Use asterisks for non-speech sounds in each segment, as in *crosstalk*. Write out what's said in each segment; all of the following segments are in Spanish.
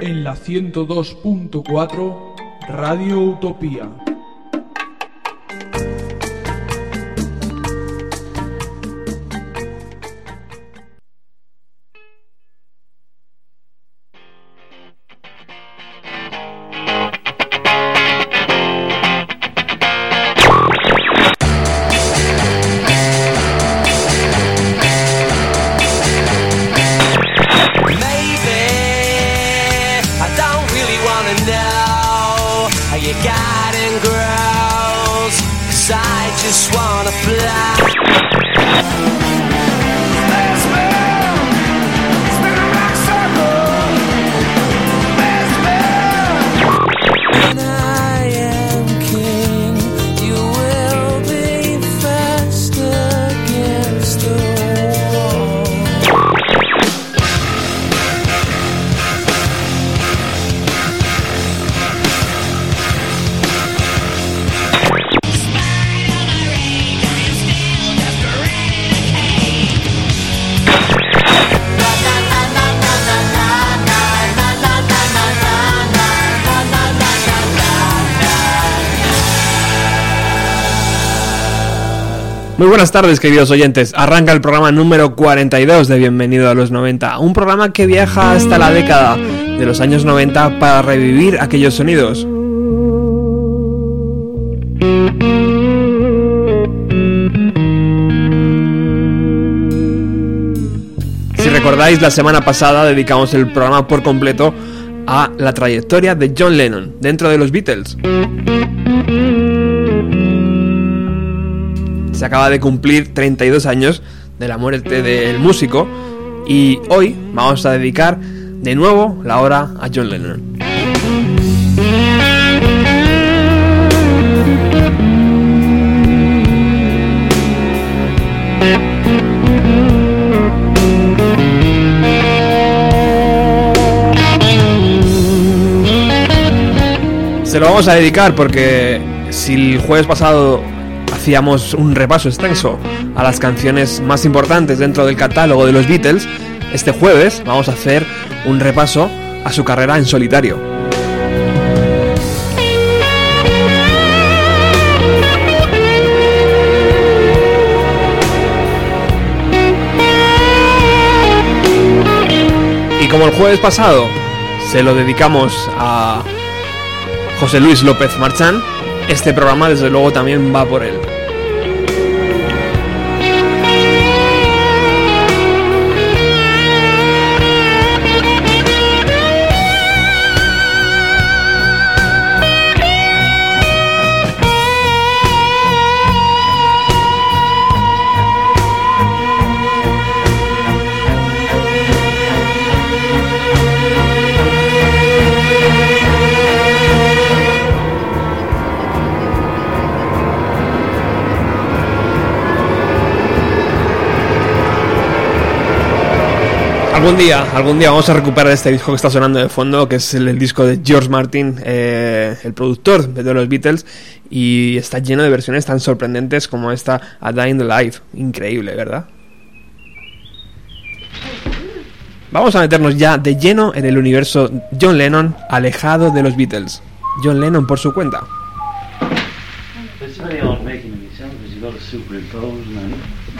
en la 102.4 Radio Utopía. Buenas tardes, queridos oyentes. Arranca el programa número 42 de Bienvenido a los 90, un programa que viaja hasta la década de los años 90 para revivir aquellos sonidos. Si recordáis, la semana pasada dedicamos el programa por completo a la trayectoria de John Lennon dentro de los Beatles. Se acaba de cumplir 32 años de la muerte del músico y hoy vamos a dedicar de nuevo la hora a John Lennon. Se lo vamos a dedicar porque si el jueves pasado hacíamos un repaso extenso a las canciones más importantes dentro del catálogo de los Beatles, este jueves vamos a hacer un repaso a su carrera en solitario. Y como el jueves pasado se lo dedicamos a José Luis López Marchán, este programa desde luego también va por él. Algún día, algún día vamos a recuperar este disco que está sonando de fondo, que es el, disco de George Martin, eh, el productor de los Beatles, y está lleno de versiones tan sorprendentes como esta A Dying the Life. Increíble, ¿verdad? Vamos a meternos ya de lleno en el universo John Lennon, alejado de los Beatles. John Lennon por su cuenta.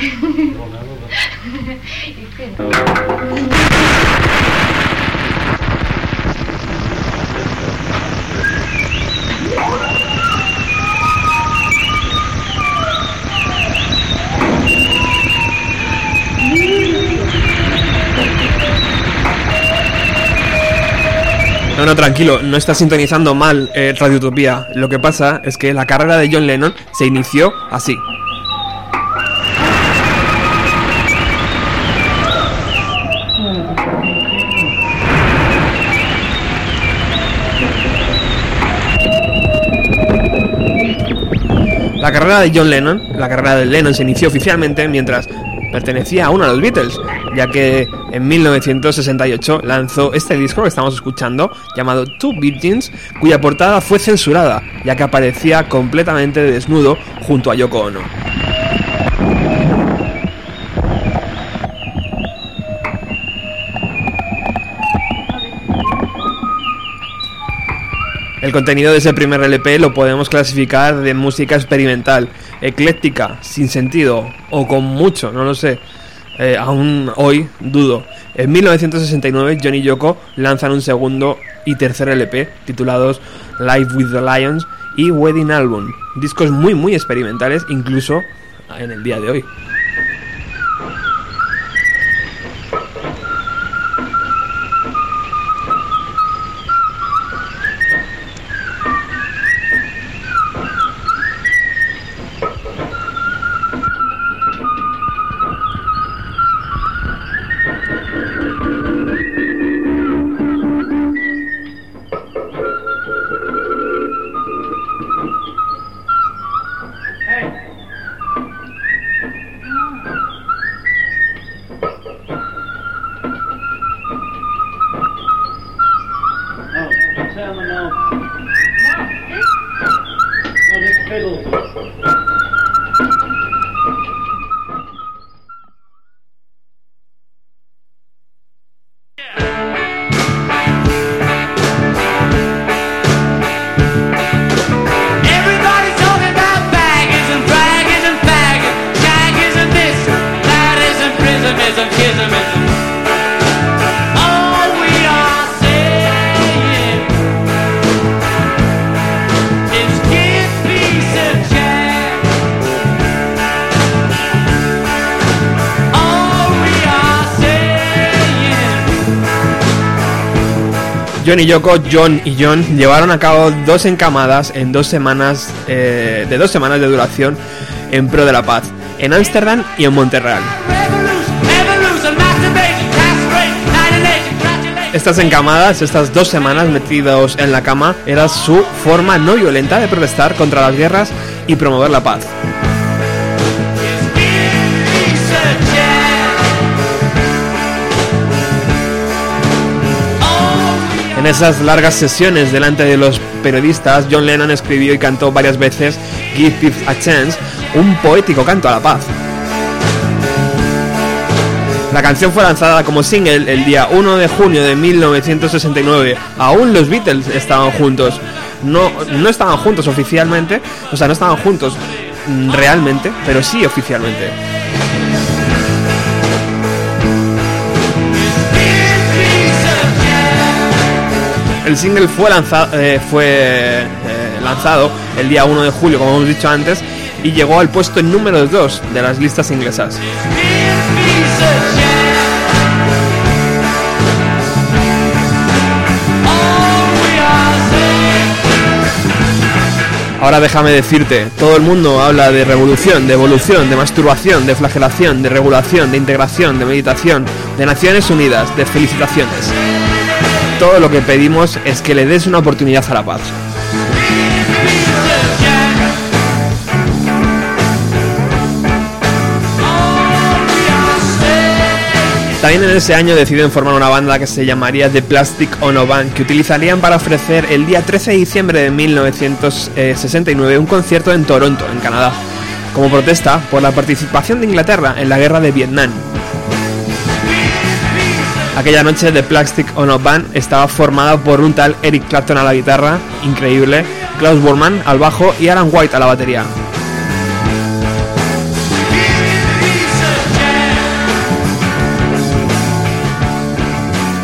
*laughs* No, no, tranquilo, no está sintonizando mal eh, Radio Utopía. Lo que pasa es que la carrera de John Lennon se inició así. La carrera de John Lennon, la carrera de Lennon se inició oficialmente mientras pertenecía a uno de los Beatles, ya que en 1968 lanzó este disco que estamos escuchando, llamado Two Virgins, cuya portada fue censurada, ya que aparecía completamente desnudo junto a Yoko Ono. El contenido de ese primer LP lo podemos clasificar de música experimental, ecléctica, sin sentido o con mucho, no lo sé. Eh, aún hoy dudo. En 1969 Johnny y Yoko lanzan un segundo y tercer LP titulados Live with the Lions y Wedding Album, discos muy muy experimentales incluso en el día de hoy. John y Yoko, John y John llevaron a cabo dos encamadas en dos semanas eh, de dos semanas de duración en pro de la paz, en Ámsterdam y en Monterreal. Estas encamadas, estas dos semanas metidos en la cama, era su forma no violenta de protestar contra las guerras y promover la paz. En esas largas sesiones delante de los periodistas, John Lennon escribió y cantó varias veces Give Peace a Chance, un poético canto a la paz. La canción fue lanzada como single el día 1 de junio de 1969. Aún los Beatles estaban juntos. No, no estaban juntos oficialmente, o sea, no estaban juntos realmente, pero sí oficialmente. El single fue, lanzado, eh, fue eh, lanzado el día 1 de julio, como hemos dicho antes, y llegó al puesto número 2 de las listas inglesas. Ahora déjame decirte, todo el mundo habla de revolución, de evolución, de masturbación, de flagelación, de regulación, de integración, de meditación, de Naciones Unidas, de felicitaciones todo lo que pedimos es que le des una oportunidad a la paz. También en ese año deciden formar una banda que se llamaría The Plastic Ono Band, que utilizarían para ofrecer el día 13 de diciembre de 1969 un concierto en Toronto, en Canadá, como protesta por la participación de Inglaterra en la guerra de Vietnam. Aquella noche The Plastic Ono Band estaba formada por un tal Eric Clapton a la guitarra, increíble, Klaus Bormann al bajo y Alan White a la batería.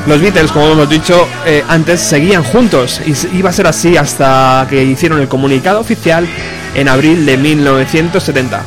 Los Beatles, como hemos dicho eh, antes, seguían juntos y iba a ser así hasta que hicieron el comunicado oficial en abril de 1970.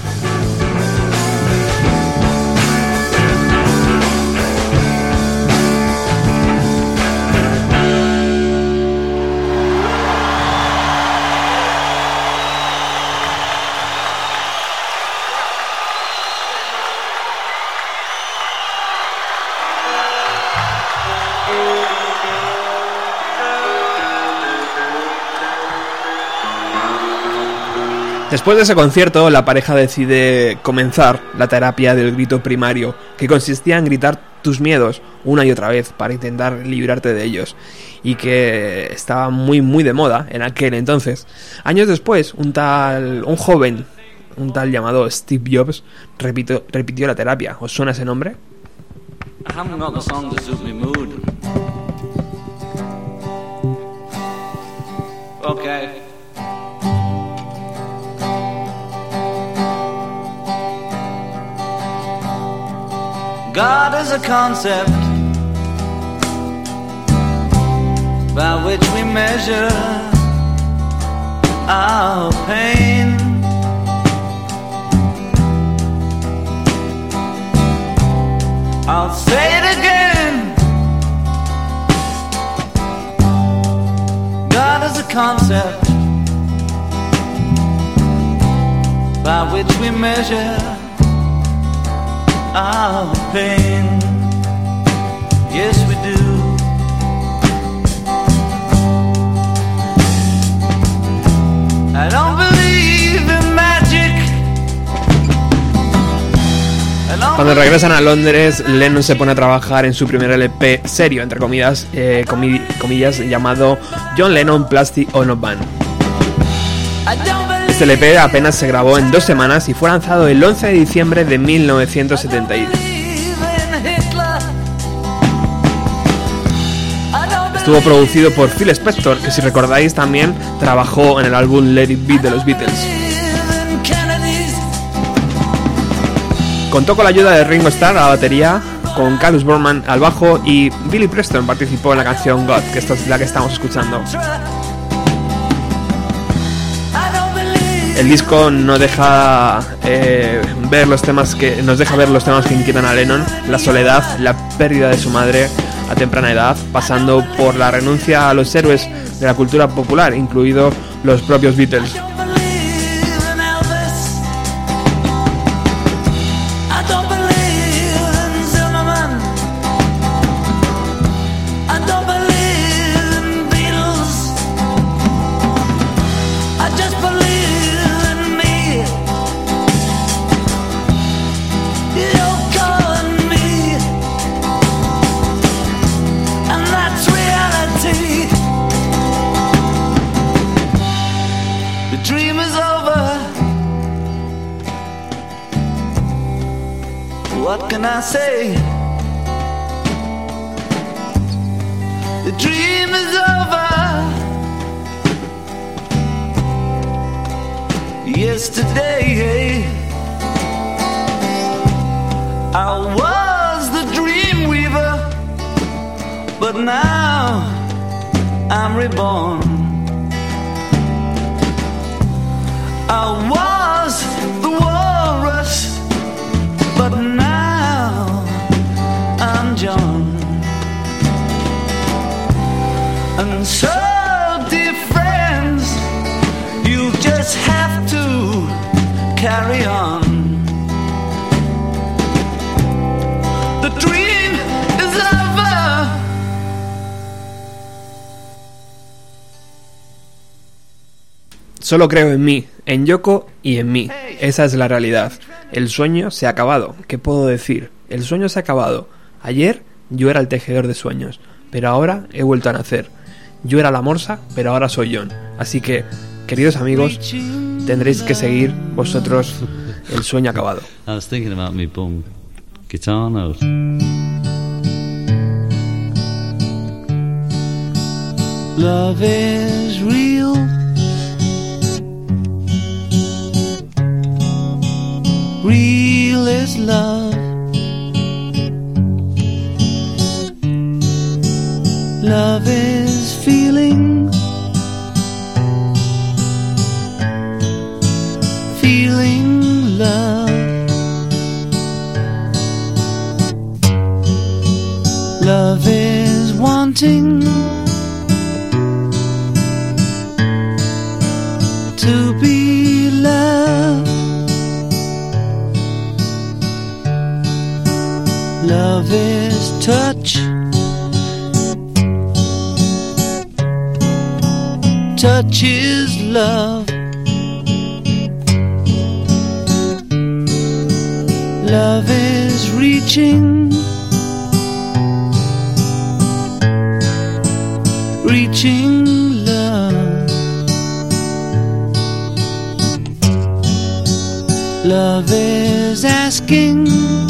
Después de ese concierto, la pareja decide comenzar la terapia del grito primario, que consistía en gritar tus miedos una y otra vez para intentar librarte de ellos, y que estaba muy muy de moda en aquel entonces. Años después, un tal, un joven, un tal llamado Steve Jobs, repitió la terapia. ¿Os suena ese nombre? God is a concept by which we measure our pain. I'll say it again. God is a concept by which we measure our pain. Yes, we do. I don't believe in magic. Cuando regresan a Londres, Lennon se pone a trabajar en su primer LP serio, entre comillas, eh, comi- comillas, llamado John Lennon Plastic Ono Band. Este LP apenas se grabó en dos semanas y fue lanzado el 11 de diciembre de 1971. in Hitler. I don't Estuvo producido por Phil Spector, que si recordáis también trabajó en el álbum Let It Be de los Beatles. Contó con la ayuda de Ringo Starr a la batería, con Carlos Borman al bajo y Billy Preston participó en la canción God, que esta es la que estamos escuchando. El disco deja eh, ver los temas que nos deja ver los temas que inquietan a Lennon, la soledad, la pérdida de su madre a temprana edad, pasando por la renuncia a los héroes de la cultura popular, incluidos los propios Beatles. I say? The dream is over. Yesterday, I was the dream weaver, but now I'm reborn. I was Solo creo en mí, en Yoko y en mí. Esa es la realidad. El sueño se ha acabado. ¿Qué puedo decir? El sueño se ha acabado. Ayer yo era el tejedor de sueños, pero ahora he vuelto a nacer. Yo era la morsa, pero ahora soy John. Así que, queridos amigos, tendréis que seguir vosotros el sueño acabado. Real. Real is love. Love is feeling. Feeling love. Love is wanting. Love is touch. Touch is love. Love is reaching. Reaching love. Love is asking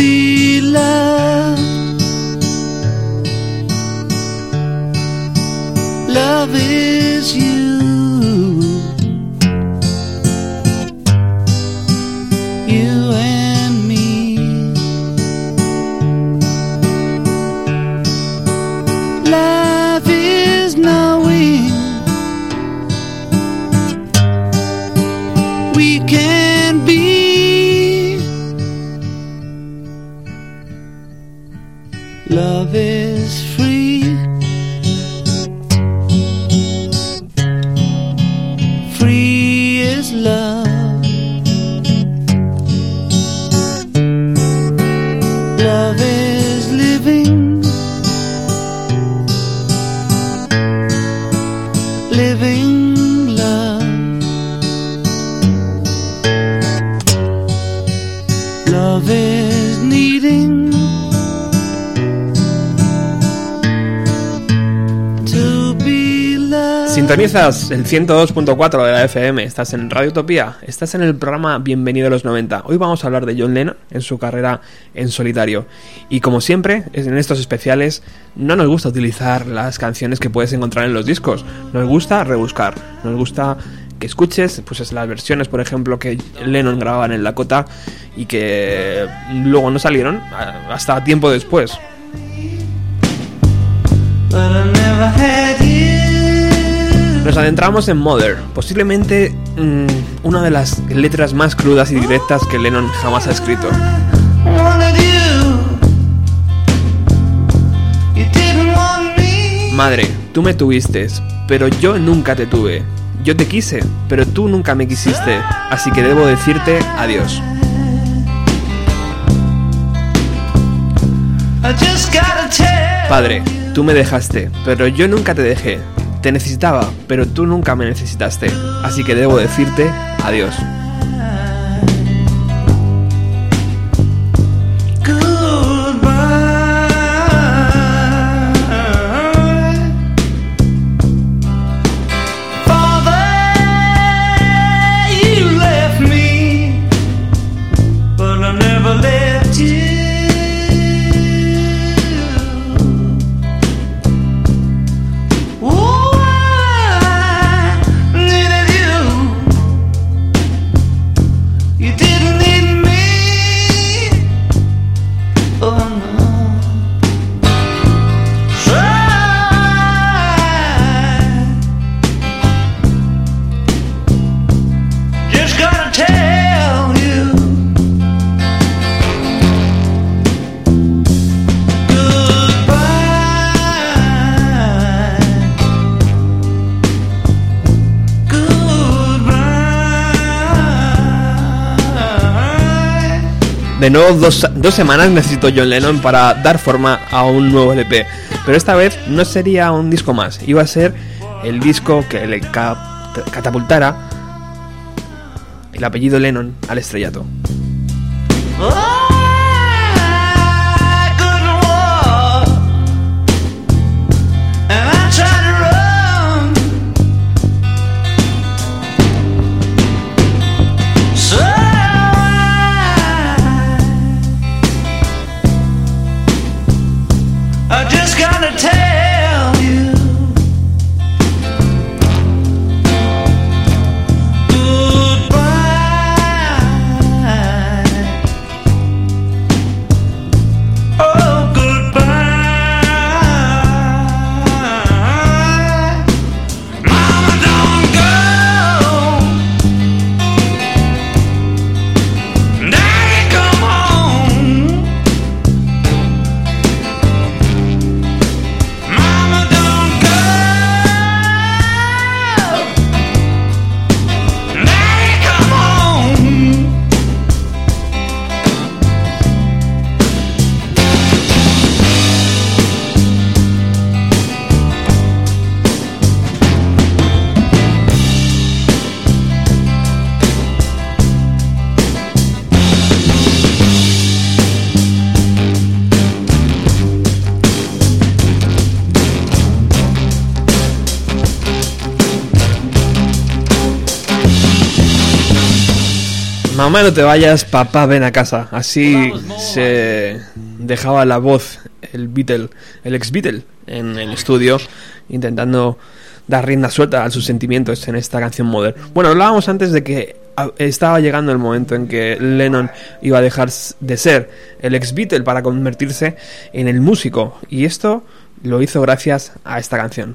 to Sintonizas el 102.4 de la FM, estás en Radio Utopía, estás en el programa Bienvenido a los 90. Hoy vamos a hablar de John Lennon en su carrera en solitario. Y como siempre, en estos especiales no nos gusta utilizar las canciones que puedes encontrar en los discos, nos gusta rebuscar, nos gusta que escuches pues es las versiones, por ejemplo, que Lennon grababa en el Dakota y que luego no salieron hasta tiempo después. Nos adentramos en Mother, posiblemente mm, una de las letras más crudas y directas que Lennon jamás ha escrito. Madre, tú me tuviste, pero yo nunca te tuve. Yo te quise, pero tú nunca me quisiste, así que debo decirte adiós. Padre, tú me dejaste, pero yo nunca te dejé. Te necesitaba, pero tú nunca me necesitaste, así que debo decirte adiós. Nuevo, dos, dos semanas necesito John Lennon para dar forma a un nuevo LP. Pero esta vez no sería un disco más, iba a ser el disco que le ca- catapultara el apellido Lennon al estrellato. Oh, Mamá, no te vayas, papá, ven a casa. Así se dejaba la voz el Beatle, el ex Beatle, en el estudio, intentando dar rienda suelta a sus sentimientos en esta canción Mother. Bueno, hablábamos antes de que estaba llegando el momento en que Lennon iba a dejar de ser el ex Beatle para convertirse en el músico, y esto lo hizo gracias a esta canción.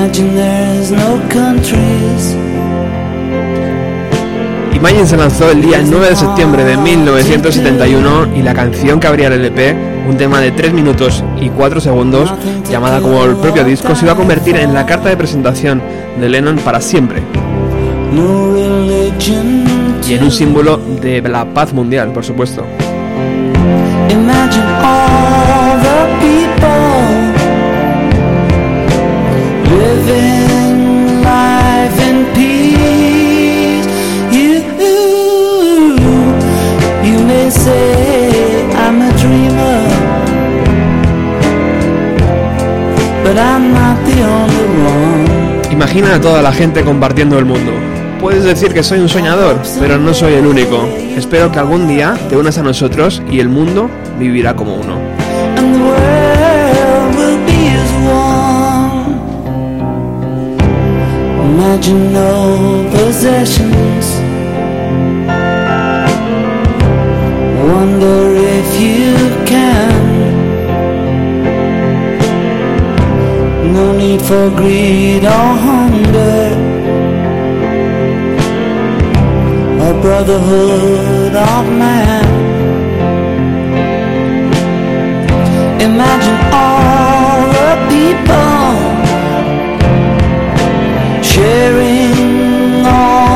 Imagine there's no countries. Imagine se lanzó el día 9 de septiembre de 1971 y la canción que abría el LP, un tema de 3 minutos y 4 segundos, llamada como el propio disco, se iba a convertir en la carta de presentación de Lennon para siempre y en un símbolo de la paz mundial, por supuesto. Imagine all the people Imagina a toda la gente compartiendo el mundo. Puedes decir que soy un soñador, pero no soy el único. Espero que algún día te unas a nosotros y el mundo vivirá como uno. Need for greed or hunger. A brotherhood of man. Imagine all the people sharing all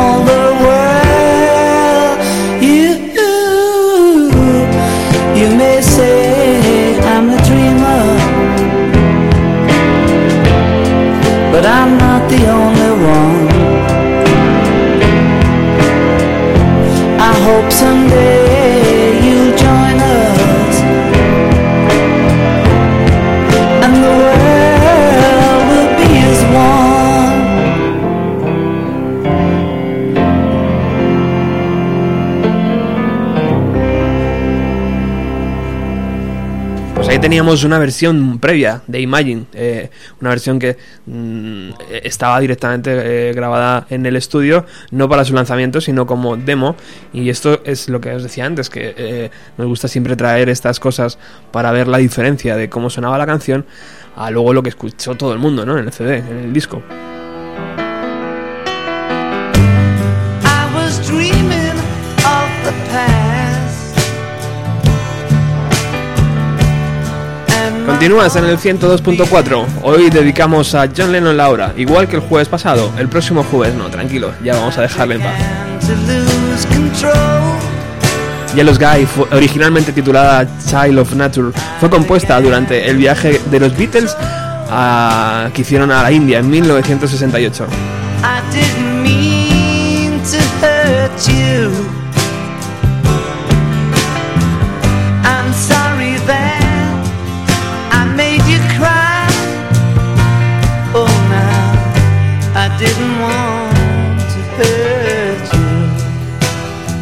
the only one. I hope someday you'll join us. and the world will be as one. Pues ahí teníamos una versión previa de Imagine, una versión que mm, estaba directamente eh, grabada en el estudio, no para su lanzamiento, sino como demo. Y esto es lo que os decía antes, que eh, nos gusta siempre traer estas cosas para ver la diferencia de cómo sonaba la canción a luego lo que escuchó todo el mundo, ¿no? En el CD, en el disco. Continúas en el 102.4. Hoy dedicamos a John Lennon la hora, igual que el jueves pasado. El próximo jueves, no, tranquilo, ya vamos a dejarle en paz. Yellow fue originalmente titulada Child of Nature, fue compuesta durante el viaje de los Beatles a- que hicieron a la India en 1968.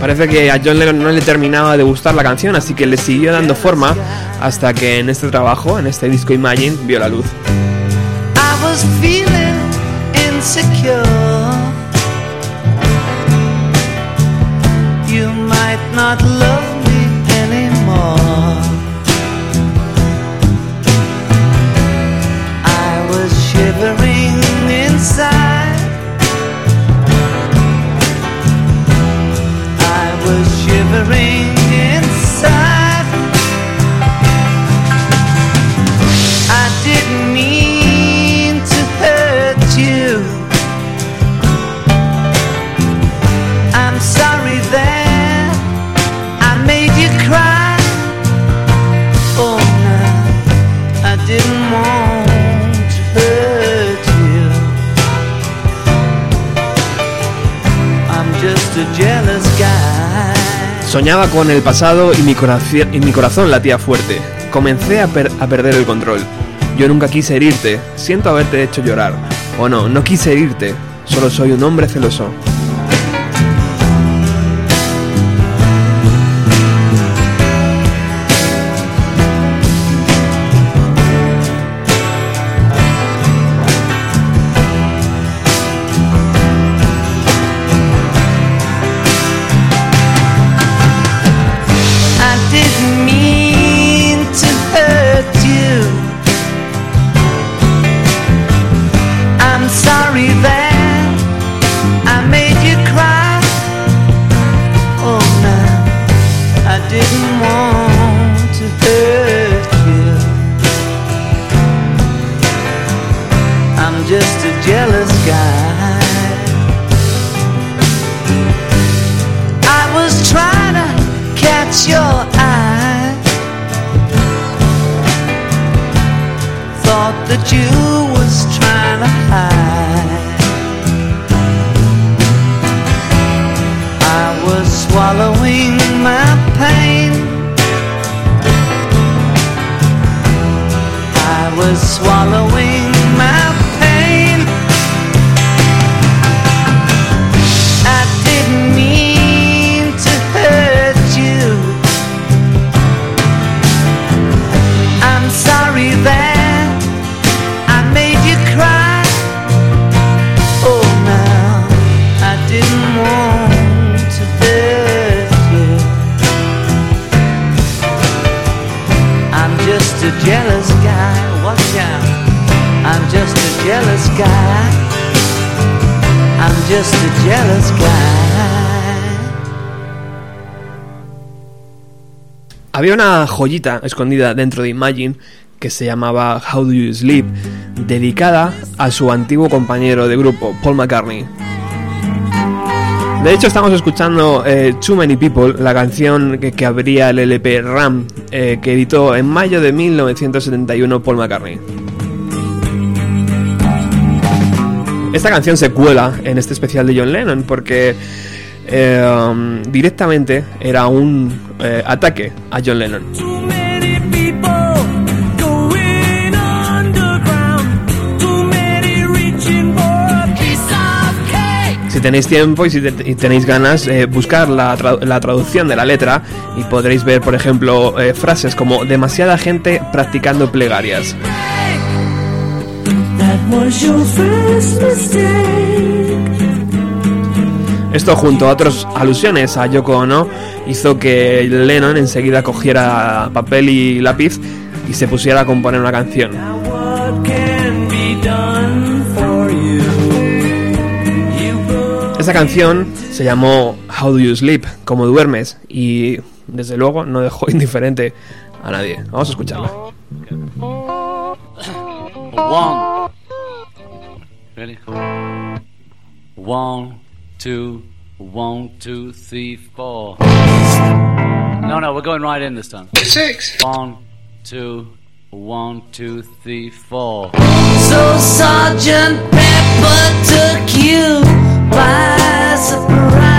Parece que a John Lennon no le terminaba de gustar la canción, así que le siguió dando forma hasta que en este trabajo, en este disco Imagine, vio la luz. You might not love me anymore. I was shivering inside. Soñaba con el pasado y mi, corazón, latía fuerte. Comencé a, per- a perder el control. Yo nunca quise herirte, siento haberte hecho llorar. O no, no quise herirte, solo soy un hombre celoso. Una joyita escondida dentro de Imagine que se llamaba How Do You Sleep, dedicada a su antiguo compañero de grupo, Paul McCartney. De hecho, estamos escuchando eh, Too Many People, la canción que, que abría el LP Ram, eh, que editó en mayo de 1971 Paul McCartney. Esta canción se cuela en este especial de John Lennon porque eh, um, directamente era un eh, ataque a John Lennon. Si tenéis tiempo y si tenéis ganas, eh, buscar la, tra- la traducción de la letra y podréis ver, por ejemplo, eh, frases como demasiada gente practicando plegarias. That was your first mistake. Esto junto a otras alusiones a Yoko Ono hizo que Lennon enseguida cogiera papel y lápiz y se pusiera a componer una canción. Esta canción se llamó How Do You Sleep, como duermes, y desde luego no dejó *laughs* indiferente a nadie. Vamos a escucharla. One. Ready? One, two, one, two, three, four. No, no, we're going right in this time. Six. One, two, one, two, three, four. So Sergeant Pepper took you by surprise.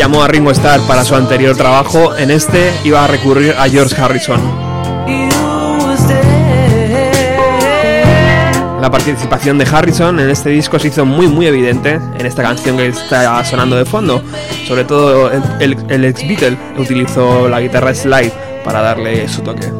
Llamó a Ringo Starr para su anterior trabajo, en este iba a recurrir a George Harrison. La participación de Harrison en este disco se hizo muy muy evidente en esta canción que está sonando de fondo. Sobre todo el, ex Beatle utilizó la guitarra slide para darle su toque.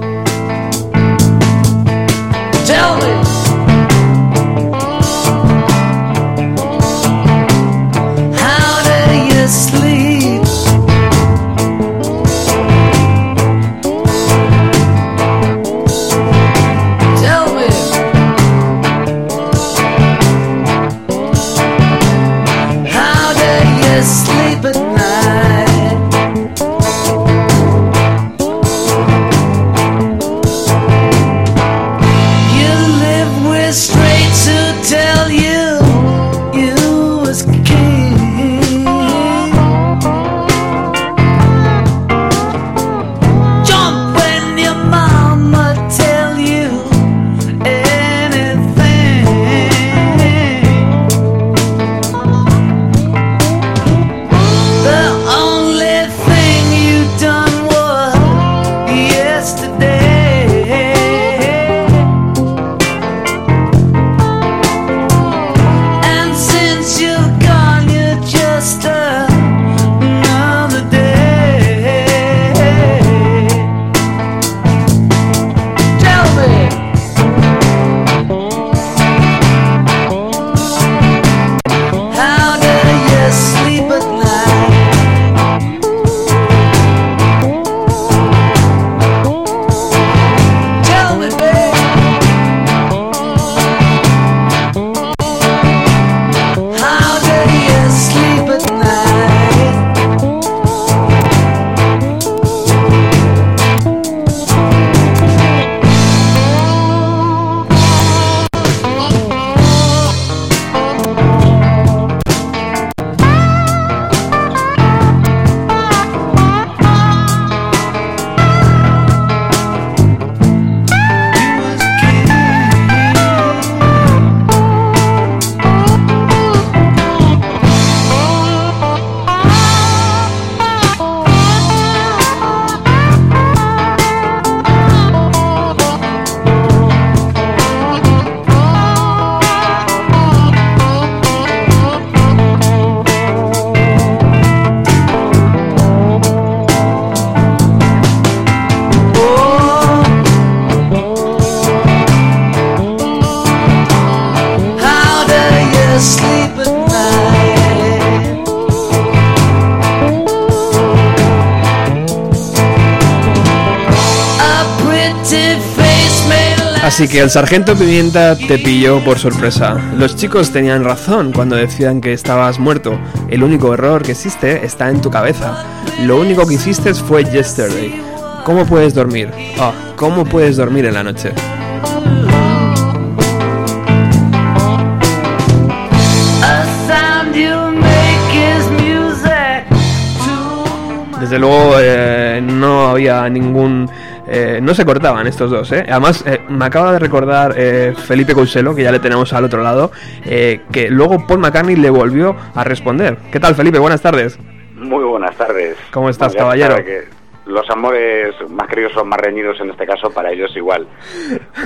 Así que el sargento Pimienta te pilló por sorpresa. Los chicos tenían razón cuando decían que estabas muerto. El único error que existe está en tu cabeza. Lo único que hiciste fue yesterday. ¿Cómo puedes dormir? Ah, ¿cómo puedes dormir en la noche? Desde luego eh, no había ningún... eh, no se cortaban estos dos, ¿eh? Además, eh, me acaba de recordar eh, Felipe Couselo, que ya le tenemos al otro lado, eh, que luego Paul McCartney le volvió a responder. ¿Qué tal, Felipe? Buenas tardes. Muy buenas tardes. ¿Cómo estás, caballero? Los amores más queridos son más reñidos en este caso, para ellos igual.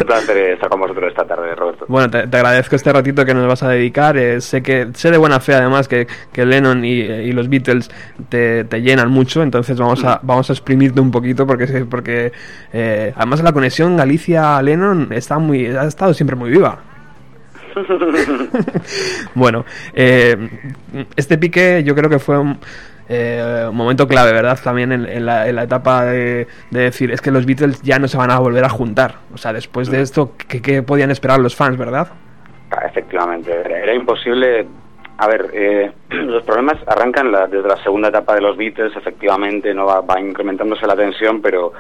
Un placer estar con vosotros esta tarde, Roberto. Bueno, te, te agradezco este ratito que nos vas a dedicar. eh, sé que sé de buena fe, además, que, que Lennon y, y los Beatles te, te llenan mucho. Entonces vamos a vamos a exprimirte un poquito porque porque eh, además la conexión Galicia-Lennon está muy ha estado siempre muy viva. *laughs* *laughs* bueno, eh, este pique yo creo que fue un, eh, un momento clave, ¿verdad? También en, en la, en la etapa de, de decir, es que los Beatles ya no se van a volver a juntar. O sea, después de esto, ¿qué, qué podían esperar los fans, verdad? Ah, Efectivamente, era, era imposible. A ver, eh, *clears throat* los problemas arrancan la- desde la segunda etapa de los Beatles, efectivamente, no va, va incrementándose la tensión, pero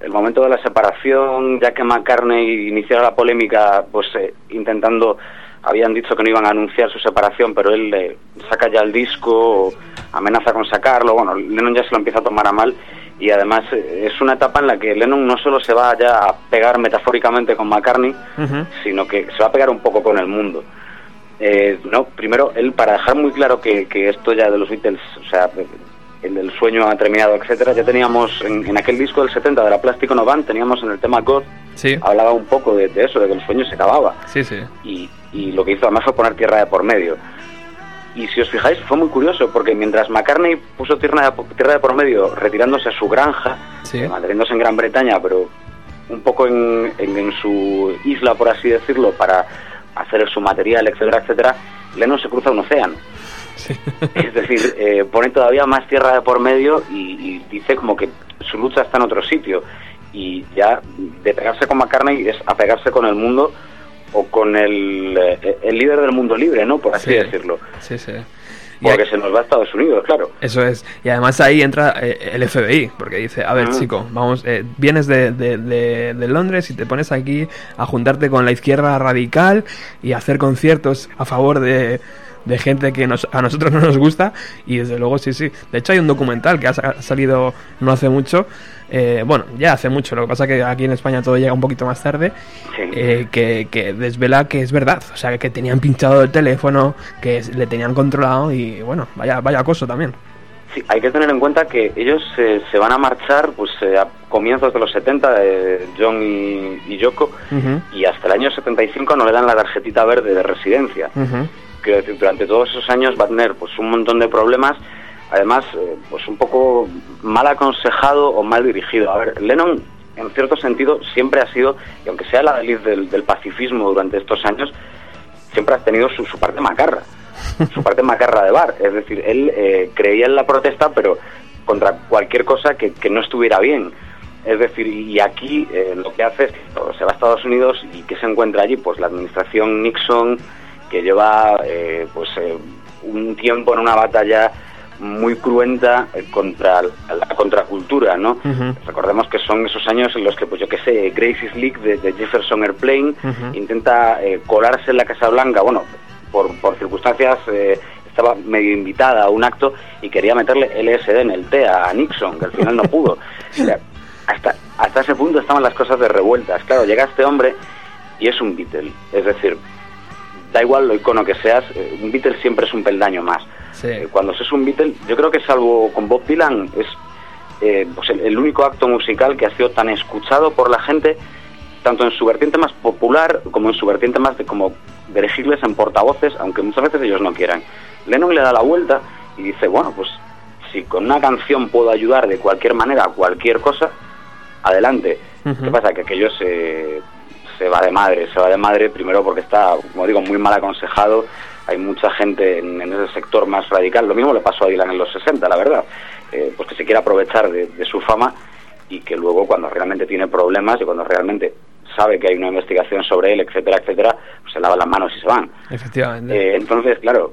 el momento de la separación, ya que McCartney iniciara la polémica, pues eh, intentando, habían dicho que no iban a anunciar su separación, pero él eh, saca ya el disco, amenaza con sacarlo, bueno, Lennon ya se lo empieza a tomar a mal y además eh, es una etapa en la que Lennon no solo se va ya a pegar metafóricamente con McCartney, sino que se va a pegar un poco con el mundo. Eh, no, primero, él para dejar muy claro que, que esto ya de los Beatles, o sea, el, el sueño ha terminado, etcétera, ya teníamos en, en aquel disco del 70 de la Plástico No Band, teníamos en el tema God, Sí, hablaba un poco de, de eso, de que el sueño se acababa. sí, sí. Y, y lo que hizo además fue poner tierra de por medio. Y si os fijáis, fue muy curioso, porque mientras McCartney puso tierra de, tierra de por medio retirándose a su granja, eh, manteniéndose en Gran Bretaña, pero un poco en, en- en su isla, por así decirlo, para hacer su material, etcétera, etcétera, Lennon se cruza un océano. *laughs* Es decir, eh, pone todavía más tierra de por medio y, y dice como que su lucha está en otro sitio. Y ya de pegarse con McCartney es apegarse con el mundo o con el, eh, el líder del mundo libre, ¿no? Por así Sí. decirlo. Sí, sí. Porque se nos va a Estados Unidos, claro. Eso es. Y además ahí entra eh, el FBI, porque dice, a ver, Ah. chico, vamos, eh, vienes de, de- de- de Londres y te pones aquí a juntarte con la izquierda radical y a hacer conciertos a favor de, de gente que nos, a nosotros no nos gusta. Y desde luego, sí, sí. De hecho, hay un documental que ha, sa- ha salido no hace mucho. eh, bueno, ya hace mucho, lo que pasa que aquí en España todo llega un poquito más tarde. Sí. eh, que, que desvela que es verdad. O sea, que tenían pinchado el teléfono, que le tenían controlado y bueno, vaya, vaya acoso también. Sí, hay que tener en cuenta que ellos eh, se van a marchar pues eh, a comienzos de los 70, eh, John y, y Yoko, y hasta el año 75 no le dan la tarjetita verde de residencia. Quiero decir, durante todos esos años va a tener pues un montón de problemas, además eh, pues un poco mal aconsejado o mal dirigido. A ver, Lennon en cierto sentido siempre ha sido, y aunque sea la deliz del, pacifismo durante estos años, siempre ha tenido su, parte macarra, su parte macarra de bar. Es decir, él eh, creía en la protesta, pero contra cualquier cosa que, que no estuviera bien. Es decir, y aquí eh, lo que hace es se va a Estados Unidos y que se encuentra allí, pues la administración Nixon, que lleva eh, pues eh, un tiempo en una batalla muy cruenta eh, contra la contracultura, ¿no? Recordemos que son esos años en los que, pues yo qué sé, Gracie Slick de, de Jefferson Airplane intenta eh, colarse en la Casa Blanca, bueno, por, por circunstancias eh, estaba medio invitada a un acto y quería meterle LSD en el té a Nixon, que al final no pudo. *laughs* O sea, hasta, hasta ese punto estaban las cosas de revueltas. Claro, llega este hombre y es un Beatle, es decir, da igual lo icono que seas, eh, un Beatle siempre es un peldaño más. Sí. Eh, cuando se es un Beatle, yo creo que salvo con Bob Dylan, es eh, pues el, el único acto musical que ha sido tan escuchado por la gente, tanto en su vertiente más popular como en su vertiente más de como de elegirles en portavoces, aunque muchas veces ellos no quieran. Lennon le da la vuelta y dice, bueno, pues si con una canción puedo ayudar de cualquier manera a cualquier cosa, adelante. ¿Qué pasa? Que aquello se, se va de madre, se va de madre primero porque está, como digo, muy mal aconsejado. Hay mucha gente en, en ese sector más radical. Lo mismo le pasó a Dylan en los 60, la verdad. Eh, pues que se quiere aprovechar de, de su fama y que luego cuando realmente tiene problemas y cuando realmente sabe que hay una investigación sobre él, etcétera, etcétera, pues se lavan las manos y se van. Efectivamente. Eh, entonces, claro,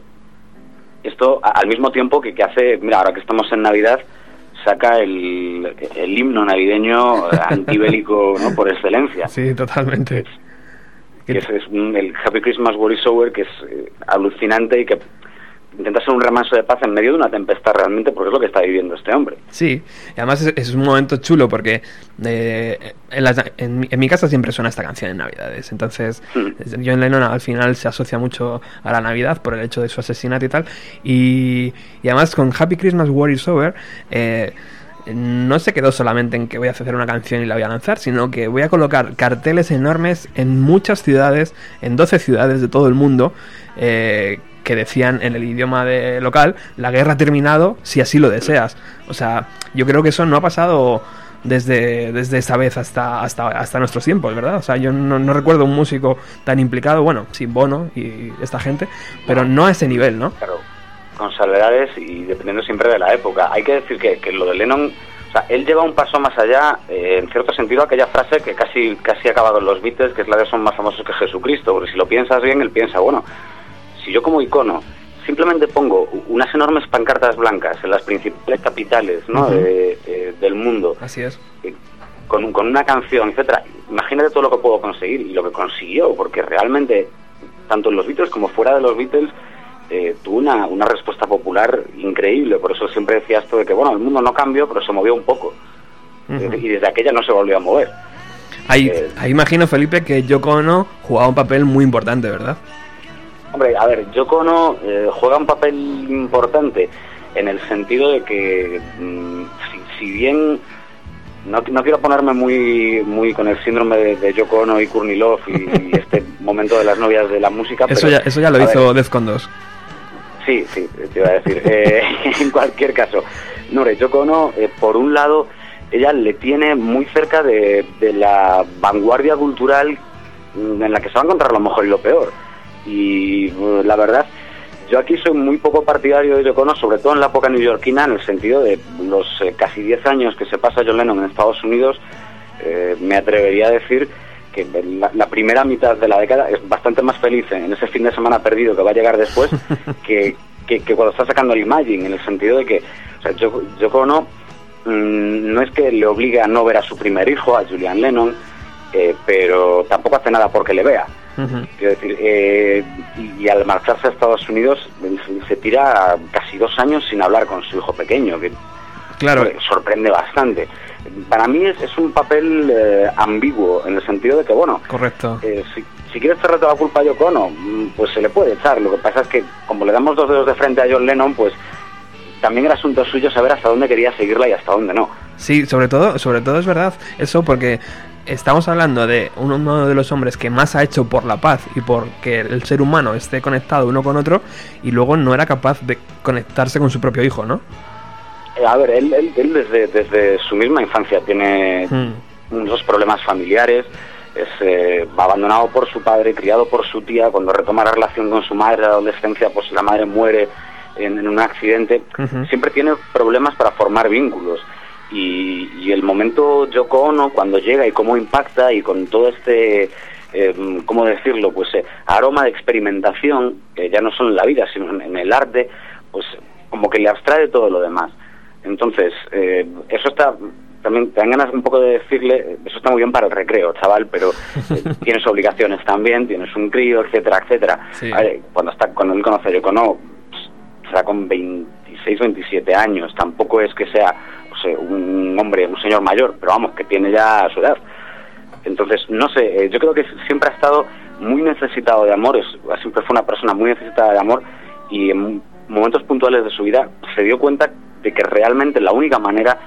esto al mismo tiempo que, que hace, mira, ahora que estamos en Navidad, saca el, el himno navideño *laughs* antibélico ¿no? por excelencia. sí, totalmente. Que es, es el Happy Christmas Worry Sower, que es eh, alucinante y que intenta ser un remanso de paz en medio de una tempestad realmente, porque es lo que está viviendo este hombre. Sí, y además es, es un momento chulo porque eh, en, las- en mi- en mi casa siempre suena esta canción en Navidades. Entonces, Mm. John Lennon al final se asocia mucho a la Navidad por el hecho de su asesinato y tal. Y, y además con Happy Christmas, War is Over, eh, no se quedó solamente en que voy a hacer una canción y la voy a lanzar, sino que voy a colocar carteles enormes en muchas ciudades, en 12 ciudades de todo el mundo, eh, que decían en el idioma de local, la guerra ha terminado si así lo deseas. O sea, yo creo que eso no ha pasado desde, desde esa vez hasta, hasta, hasta nuestros tiempos, ¿verdad? O sea, yo no, no recuerdo un músico tan implicado, bueno, sin Bono y esta gente, pero no a ese nivel, ¿no? Claro, con salvedades y dependiendo siempre de la época. Hay que decir que, lo de Lennon, o sea, él lleva un paso más allá, eh, en cierto sentido, aquella frase que casi casi ha acabado en los Beatles, que es la de son más famosos que Jesucristo, porque si lo piensas bien, él piensa, bueno, si yo como icono simplemente pongo unas enormes pancartas blancas en las principales capitales ¿no? De- eh, del mundo, Así es. eh, con, con una canción, etcétera, imagínate todo lo que puedo conseguir y lo que consiguió, porque realmente, tanto en los Beatles como fuera de los Beatles, eh, tuvo una, una respuesta popular increíble. Por eso siempre decía esto de que, bueno, el mundo no cambió, pero se movió un poco. Y desde aquella no se volvió a mover. Ahí, Eh, ahí imagino, Felipe, que Yoko Ono jugaba un papel muy importante, ¿verdad? Hombre, a ver, Yoko Ono eh, juega un papel importante en el sentido de que, mm, si, si bien no, no quiero ponerme muy muy con el síndrome de, de Yoko Ono y Kurnilov y, y *laughs* este momento de las novias de la música, Eso pero, ya, eso ya lo hizo Defcon 2. Sí, sí, te iba a decir. Eh, *laughs* en cualquier caso, Nore, Yoko Ono, eh, por un lado, ella le tiene muy cerca de, de la vanguardia cultural mm, en la que se va a encontrar lo mejor y lo peor. Y eh, la verdad, yo aquí soy muy poco partidario de Yoko Ono, sobre todo en la época neoyorquina, en el sentido de los eh, casi 10 años que se pasa John Lennon en Estados Unidos, eh, me atrevería a decir que la, la primera mitad de la década es bastante más feliz en ese fin de semana perdido que va a llegar después *laughs* que, que, que cuando está sacando el Imagine, en el sentido de que o sea, Yoko, Yoko Ono mm, no es que le obligue a no ver a su primer hijo, a Julian Lennon, eh, pero tampoco hace nada porque le vea. Quiero decir, eh, y, y al marcharse a Estados Unidos se, tira casi dos años sin hablar con su hijo pequeño, que Claro, sorprende bastante. Para mí es, es un papel eh, ambiguo, en el sentido de que, bueno, correcto. eh, si, si quieres echarle toda la culpa a Yoko Ono, mm, pues se le puede echar. Lo que pasa es que, como le damos dos dedos de frente a John Lennon, pues también era asunto suyo saber hasta dónde quería seguirla y hasta dónde no. Sí, sobre todo, sobre todo es verdad eso porque estamos hablando de uno de los hombres que más ha hecho por la paz y por que el ser humano esté conectado uno con otro y luego no era capaz de conectarse con su propio hijo, ¿no? Eh, a ver, él, él- él desde, desde su misma infancia tiene Mm. unos problemas familiares, es eh, abandonado por su padre, criado por su tía, cuando retoma la relación con su madre la adolescencia, pues la madre muere en, en un accidente, siempre tiene problemas para formar vínculos. Y, y el momento Yoko Ono, cuando llega y cómo impacta y con todo este, eh, ¿cómo decirlo? Pues eh, aroma de experimentación, que ya no solo en la vida, sino en, en el arte, pues como que le abstrae todo lo demás. Entonces, eh, eso está, también te dan ganas un poco de decirle, eso está muy bien para el recreo, chaval, pero eh, *laughs* tienes obligaciones también, tienes un crío, etcétera, etcétera. Sí. Ver, cuando está, cuando él conoce a Yoko Ono, pues, será con 26, 27 años, tampoco es que sea un hombre, un señor mayor, pero vamos, que tiene ya su edad. Entonces, no sé, eh, yo creo que siempre ha estado muy necesitado de amor, es- siempre fue una persona muy necesitada de amor y en momentos puntuales de su vida se dio cuenta de que realmente la única manera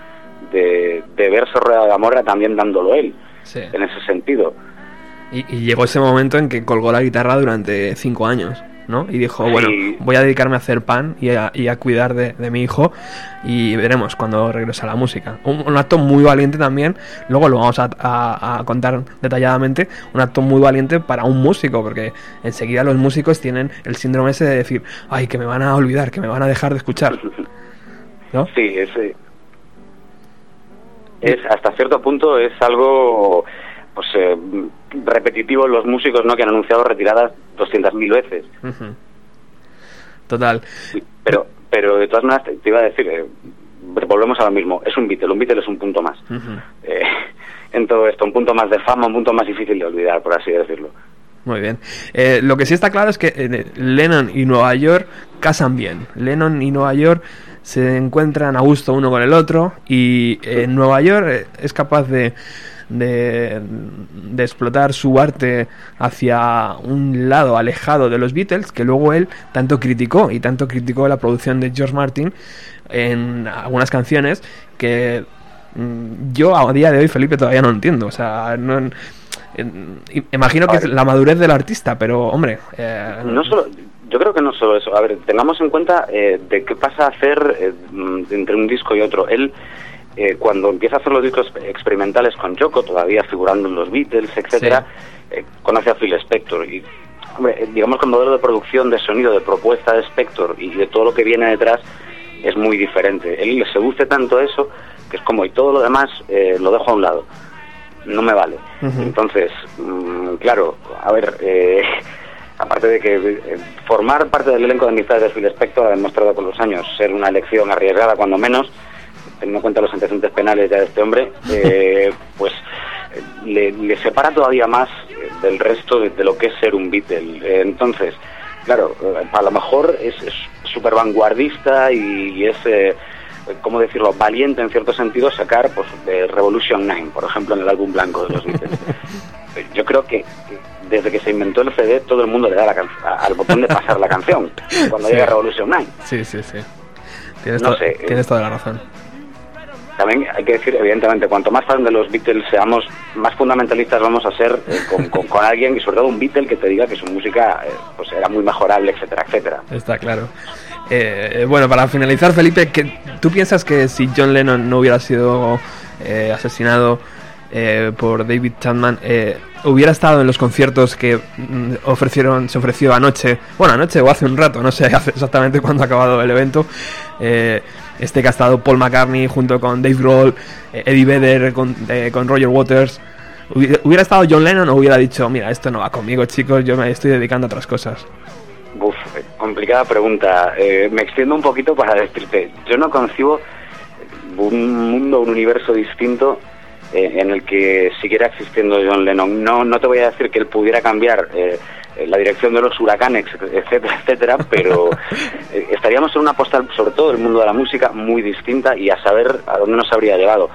de, de verse rodeado de amor era también dándolo él, Sí. en ese sentido. Y, y llegó ese momento en que colgó la guitarra durante cinco años, ¿no? Y dijo, Sí. bueno, voy a dedicarme a hacer pan y a, y a cuidar de, de mi hijo y veremos cuando regrese a la música. Un, un acto muy valiente también, luego lo vamos a, a- a contar detalladamente, un acto muy valiente para un músico, porque enseguida los músicos tienen el síndrome ese de decir, ay, que me van a olvidar, que me van a dejar de escuchar. *laughs* ¿No? Sí, es, eh, es hasta cierto punto es algo, pues eh, repetitivo los músicos no que han anunciado retiradas 200.000 veces. Total. Pero, pero de todas maneras te, iba a decir, eh, volvemos a lo mismo, es un Beatle, un Beatle es un punto más. Eh, *laughs* en todo esto, un punto más de fama, un punto más difícil de olvidar, por así decirlo. Muy bien. Eh, lo que sí está claro es que Lennon y Nueva York casan bien. Lennon y Nueva York se encuentran a gusto uno con el otro y eh, Nueva York es capaz de, de, de explotar su arte hacia un lado alejado de los Beatles que luego él tanto criticó y tanto criticó la producción de George Martin en algunas canciones que mm, yo a día de hoy Felipe todavía no entiendo o sea no imagino que es la madurez del artista pero hombre eh, No solo, yo creo que no solo eso. A ver, tengamos en cuenta eh, de qué pasa a hacer eh, mm, entre un disco y otro. Él, eh, cuando empieza a hacer los discos experimentales con Yoko, todavía figurando en los Beatles, etcétera, eh, conoce a Phil Spector y hombre, eh, digamos que el modelo de producción, de sonido, de propuesta de Spector y de todo lo que viene detrás es muy diferente. Él le seduce tanto eso que es como y todo lo demás eh, lo dejo a un lado. No me vale. Entonces, mm, claro, a ver, eh, *laughs* aparte de que eh, formar parte del elenco de amistades de Phil Spector ha demostrado con los años ser una elección arriesgada, cuando menos, teniendo en cuenta los antecedentes penales ya de este hombre, *laughs* eh, pues le, le separa todavía más del resto de, de lo que es ser un Beatle. Eh, entonces, claro, eh, a lo mejor es súper vanguardista y, y es, eh, ¿cómo decirlo?, valiente en cierto sentido sacar pues, de Revolution 9, por ejemplo, en el álbum blanco de los Beatles. *laughs* Yo creo que desde que se inventó el CD todo el mundo le da la can- al botón de pasar la canción cuando *laughs* Sí. llega Revolution 9. sí sí sí tienes, No to- sé, tienes toda la razón También hay que decir, evidentemente, cuanto más fan de los Beatles seamos, más fundamentalistas vamos a ser eh, con, alguien y sobre todo un Beatle que te diga que su música eh, pues era muy mejorable, etcétera, etcétera. Está claro. Eh, bueno, para finalizar, Felipe, ¿qué- ¿tú piensas que si John Lennon no hubiera sido eh, asesinado eh, por David Chapman, eh, hubiera estado en los conciertos que mm, ofrecieron, se ofreció anoche, bueno, anoche o hace un rato, no sé *laughs* exactamente cuándo ha acabado el evento, eh, este que ha estado Paul McCartney junto con Dave Grohl, eh, Eddie Vedder con, eh, con Roger Waters? ¿Hubiera estado John Lennon o hubiera dicho, mira, esto no va conmigo, chicos, yo me estoy dedicando a otras cosas? Uf, complicada pregunta. Eh, me extiendo un poquito para decirte, yo no concibo un mundo, un universo distinto eh, en el que siguiera existiendo John Lennon. No, no te voy a decir que él pudiera cambiar eh, la dirección de los huracanes, etcétera, etcétera, *laughs* pero eh, estaríamos en una postal, sobre todo del mundo de la música, muy distinta y a saber a dónde nos habría llegado.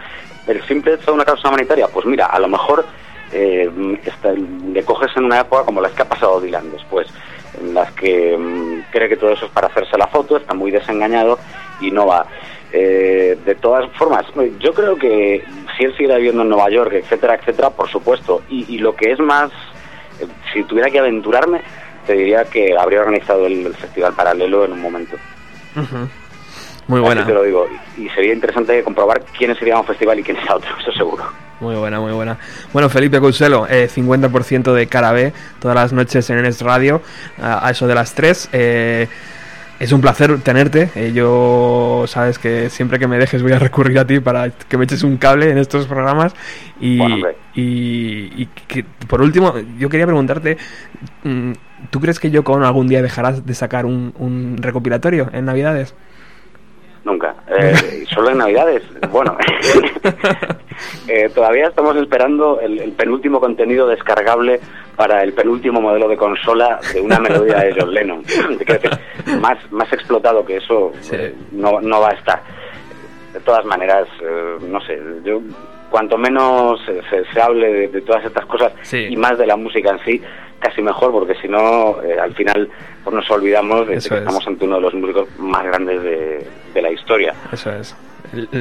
El simple hecho de una causa humanitaria, pues mira, a lo mejor eh, está- le coges en una época como las que ha pasado Dylan después, en las que mm, cree que todo eso es para hacerse la foto, está muy desengañado y no va. Eh, de todas formas, yo creo que si él siguiera viviendo en Nueva York, etcétera, etcétera, por supuesto. Y, y lo que es más, eh, si tuviera que aventurarme, te diría que habría organizado el, el festival paralelo en un momento. Muy Así buena. te lo digo. Y sería interesante comprobar quiénes irían a un festival y quiénes *laughs* a otro, eso seguro. Muy buena, muy buena. Bueno, Felipe Couselo, eh, 50% de cara B todas las noches en NS Radio, a, a eso de las 3. Eh, es un placer tenerte. eh, yo sabes que siempre que me dejes voy a recurrir a ti para que me eches un cable en estos programas. Y, Bueno, y, y que, por último, yo quería preguntarte, mm, ¿tú crees que yo con algún día dejarás de sacar un, un recopilatorio en Navidades? Nunca. Eh, *laughs* solo en Navidades. Bueno, *laughs* eh, todavía estamos esperando el, el penúltimo contenido descargable para el penúltimo modelo de consola de una melodía de John Lennon. *laughs* Más, más explotado que eso Sí. no, no va a estar. De todas maneras, eh, no sé, yo cuanto menos se, se- se hable de, de todas estas cosas Sí. y más de la música en sí, casi mejor, porque si no, eh, al final pues nos olvidamos de Eso que es. estamos ante uno de los músicos más grandes de, de la historia. Eso es.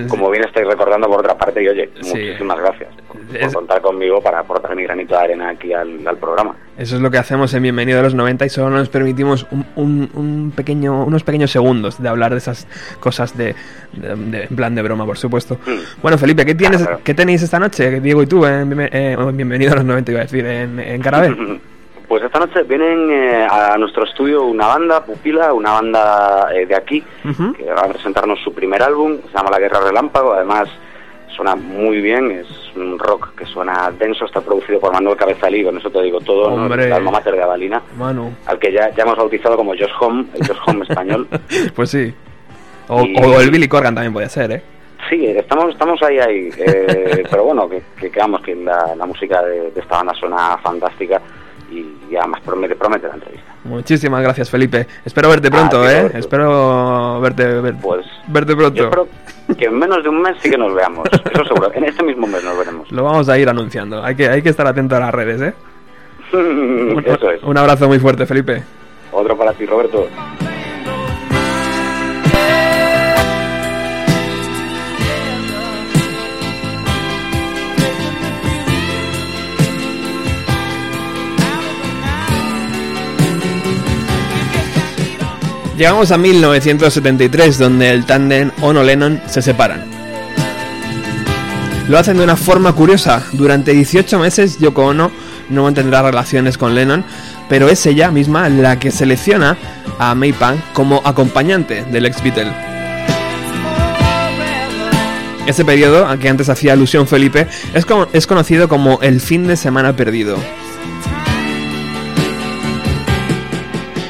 Como bien estáis recordando por otra parte, y oye, Sí. muchísimas gracias por, Es- contar conmigo para aportar mi granito de arena aquí al, al programa. Eso es lo que hacemos en Bienvenido a los 90 y solo nos permitimos un, un- un pequeño, unos pequeños segundos de hablar de esas cosas de, de- de- en plan de broma, por supuesto. Mm. Bueno, Felipe, ¿qué, tienes, Claro, claro. ¿qué tenéis esta noche, Diego y tú, en, eh, en Bienvenido a los 90, iba a decir, en, en Carabé? *laughs* Pues esta noche vienen eh, a nuestro estudio una banda, Pupila, una banda eh, de aquí, que va a presentarnos su primer álbum, se llama La Guerra Relámpago, además suena muy bien, es un rock que suena denso, está producido por Manuel Cabezalí, con eso te digo todo, ¿no? Hombre. el alma mater de Avalina, Manu. al que ya, ya hemos bautizado como Josh Home, el Josh Home español. *laughs* Pues sí. O, Y- o el Billy Corgan también podía ser, ¿eh? Sí, estamos, estamos ahí, ahí. eh, *laughs* pero bueno, que, que creamos que la, la música de, de esta banda suena fantástica y, y además promete, promete la entrevista. Muchísimas gracias, Felipe. Espero verte pronto, Ah, ¿eh? Espero verte, ver- Pues verte yo pronto. espero que en menos de un mes sí que nos veamos, eso seguro. En este mismo mes nos veremos. Lo vamos a ir anunciando. Hay que, hay que estar atento a las redes, ¿eh? *laughs* Eso es. Un abrazo muy fuerte, Felipe. Otro para ti, Roberto. Llegamos a 1973, donde el tándem Ono-Lennon se separan. Lo hacen de una forma curiosa. Durante 18 meses, Yoko Ono no mantendrá relaciones con Lennon, pero es ella misma la que selecciona a May Pang como acompañante del ex Beatle. Ese periodo, al que antes hacía alusión Felipe, es, es conocido como el fin de semana perdido.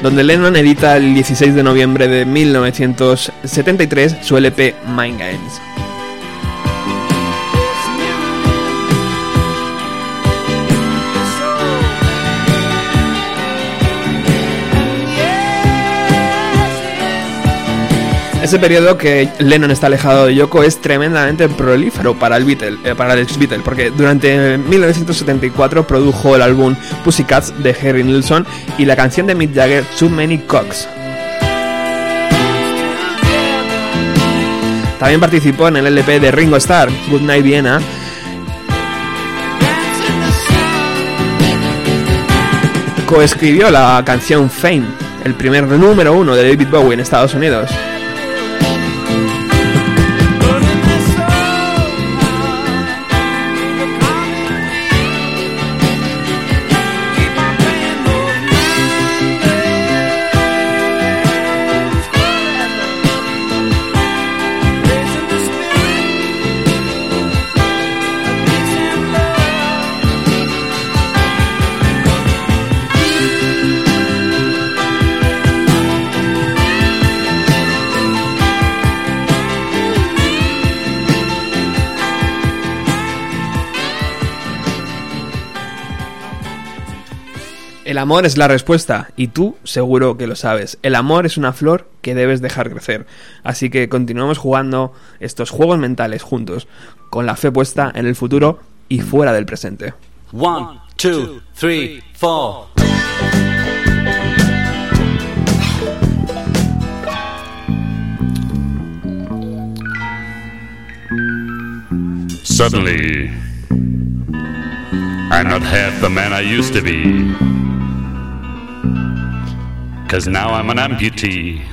Donde Lennon edita el 16 de noviembre de 1973 su LP Mind Games. Ese periodo que Lennon está alejado de Yoko es tremendamente prolífero para el Beatle, eh, para el ex Beatle, porque durante 1974 produjo el álbum Pussycats de Harry Nilsson y la canción de Mick Jagger Too Many Cocks. También participó en el LP de Ringo Starr, Goodnight Vienna. Coescribió la canción Fame, el primer número uno de David Bowie en Estados Unidos. Amor es la respuesta y tú seguro que lo sabes. El amor es una flor que debes dejar crecer. Así que continuamos jugando estos juegos mentales juntos, con la fe puesta en el futuro y fuera del presente. One, two, three, four. Suddenly, I'm not half the man I used to be. Because now I'm an amputee.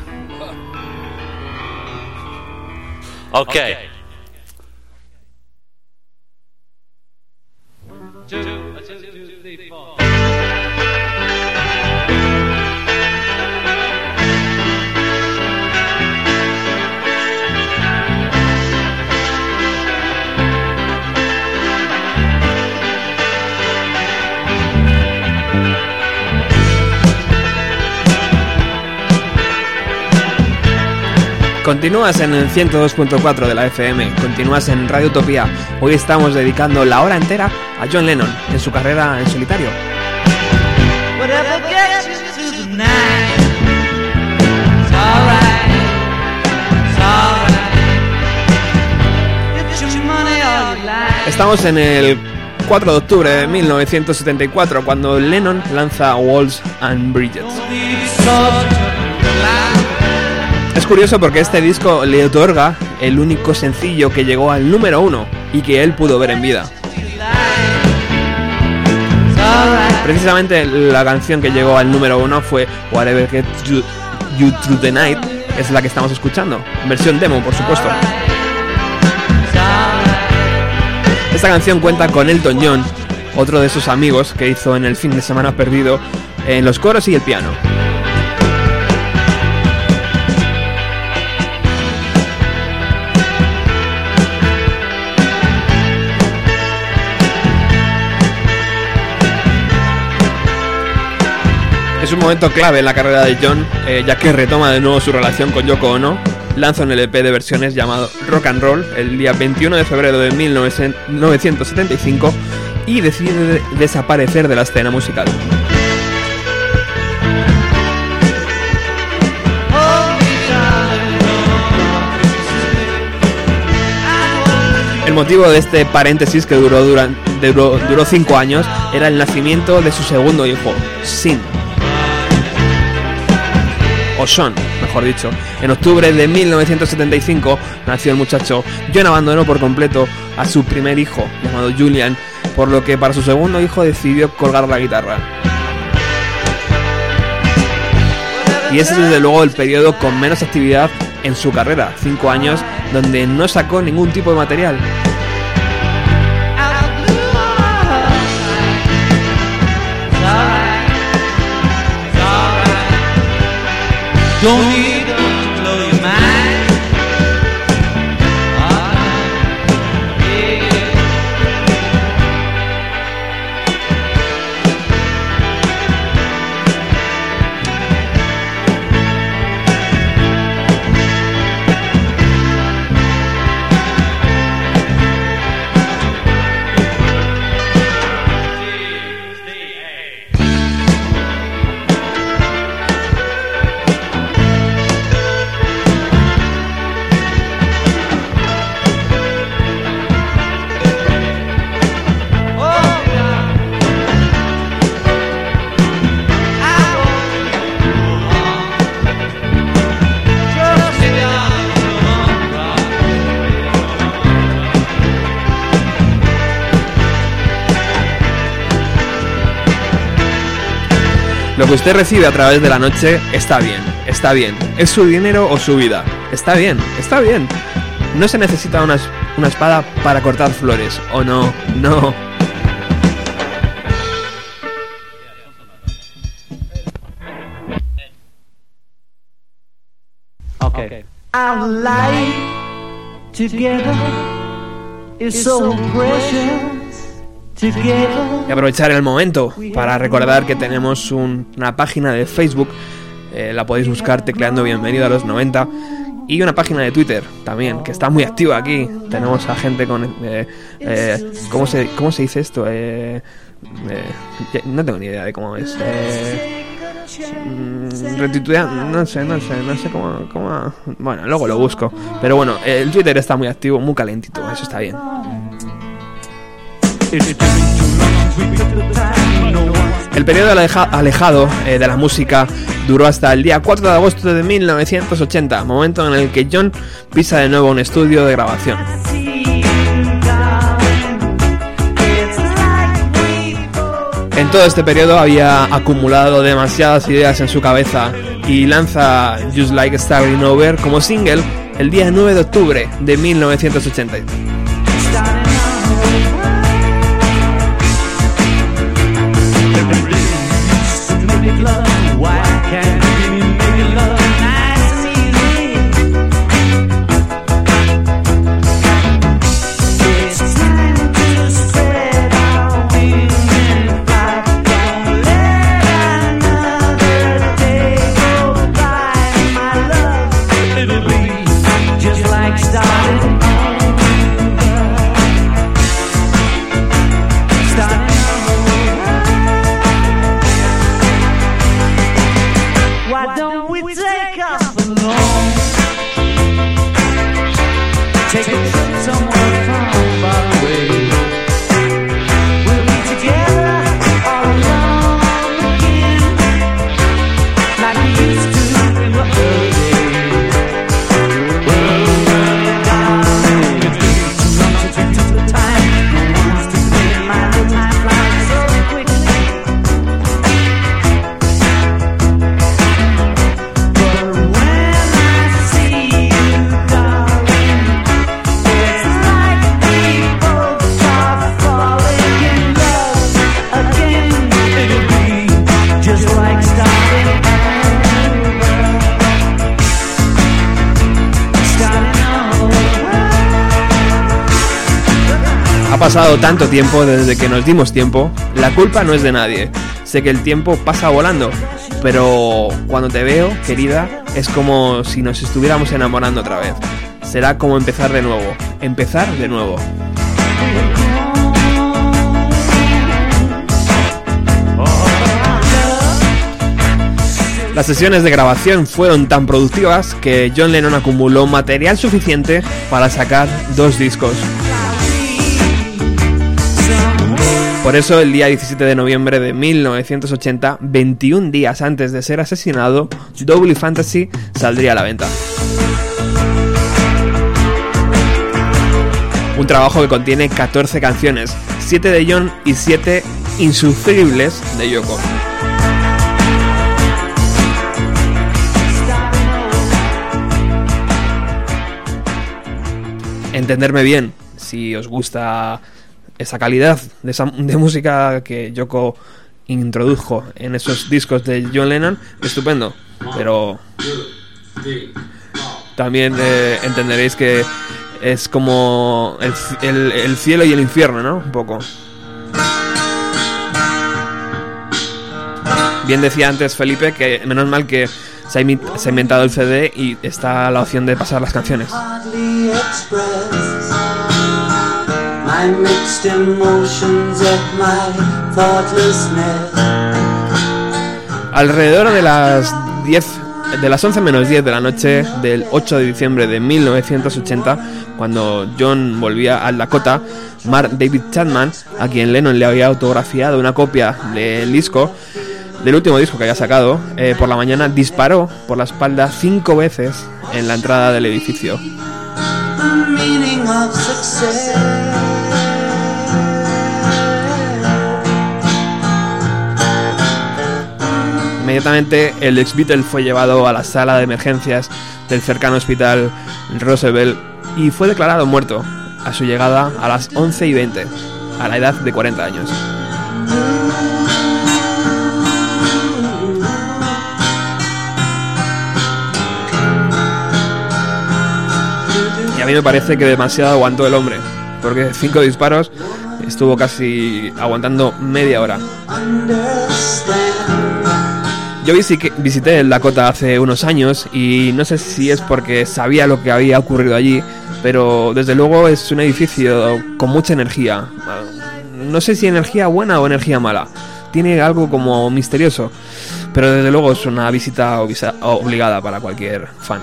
Okay. okay. Two. Continúas en el 102.4 de la FM, continúas en Radio Utopía. Hoy estamos dedicando la hora entera a John Lennon en su carrera en solitario. Estamos en el 4 de octubre de 1974 cuando Lennon lanza Walls and Bridges. Es curioso porque este disco le otorga el único sencillo que llegó al número uno y que él pudo ver en vida. Precisamente la canción que llegó al número uno fue Whatever Gets You, You Through the Night, es la que estamos escuchando, versión demo por supuesto. Esta canción cuenta con Elton John, otro de sus amigos que hizo en el fin de semana perdido en los coros y el piano. Es un momento clave en la carrera de John, eh, ya que retoma de nuevo su relación con Yoko Ono, lanza un LP de versiones llamado Rock and Roll el día 21 de febrero de 1975 y decide desaparecer de la escena musical. El motivo de este paréntesis que duró, durante, duró, duró cinco años era el nacimiento de su segundo hijo, Sin. O Sean, mejor dicho. En octubre de 1975 nació el muchacho. John abandonó por completo a su primer hijo, llamado Julian, por lo que para su segundo hijo decidió colgar la guitarra. Y ese es desde luego el periodo con menos actividad en su carrera, cinco años donde no sacó ningún tipo de material. Don't need que usted recibe a través de la noche está bien, está bien. Es su dinero o su vida. Está bien, está bien. No se necesita una, una espada para cortar flores. O no, no. Okay. Together. Y aprovechar el momento para recordar que tenemos un- una página de Facebook. eh, la podéis buscar tecleando Bienvenido a los 90. Y una página de Twitter también, que está muy activa aquí. Tenemos a gente con... eh, eh, ¿cómo, se, ¿Cómo se dice esto? Eh, eh, no tengo ni idea de cómo es. Eh, mm, retuitea- no sé, no sé, no sé cómo, cómo... Bueno, luego lo busco. Pero bueno, el Twitter está muy activo, muy calentito, eso está bien. El periodo aleja- alejado eh, de la música duró hasta el día 4 de agosto de 1980, momento en el que John pisa de nuevo un estudio de grabación. En todo este periodo había acumulado demasiadas ideas en su cabeza y lanza Just Like Starting Over como single el día 9 de octubre de 1980. Tanto tiempo desde que nos dimos tiempo, la culpa no es de nadie. Sé que el tiempo pasa volando, pero cuando te veo, querida, es como si nos estuviéramos enamorando otra vez. Será como empezar de nuevo, empezar de nuevo. Las sesiones de grabación fueron tan productivas que John Lennon acumuló material suficiente para sacar dos discos. Por eso el día 17 de noviembre de 1980, 21 días antes de ser asesinado, Double Fantasy saldría a la venta. Un trabajo que contiene 14 canciones, 7 de John y 7 insufribles de Yoko. Entenderme bien, si os gusta esa calidad de, esa- de música que Yoko introdujo en esos discos de John Lennon, estupendo. Pero también eh, entenderéis que es como el, el- el cielo y el infierno, ¿no? Un poco. Bien decía antes Felipe que menos mal que se ha inventado el CD y está la opción de pasar las canciones. Hardly express my mixed emotions at my thoughtlessness. Alrededor de las 10 de las 11 menos 10 de la noche del 8 de diciembre de 1980, cuando John volvía al Dakota, Mark David Chapman, a quien Lennon le había autografiado una copia del disco, del último disco que había sacado, eh, por la mañana disparó por la espalda cinco veces en la entrada del edificio. Inmediatamente el ex Beatle fue llevado a la sala de emergencias del cercano hospital Roosevelt y fue declarado muerto a su llegada a las 11 y 20, a la edad de 40 años. Y a mí me parece que demasiado aguantó el hombre, porque cinco disparos estuvo casi aguantando media hora. Yo visi- visité el Dakota hace unos años y no sé si es porque sabía lo que había ocurrido allí, pero desde luego es un edificio con mucha energía. No sé si energía buena o energía mala. Tiene algo como misterioso, pero desde luego es una visita obligada para cualquier fan.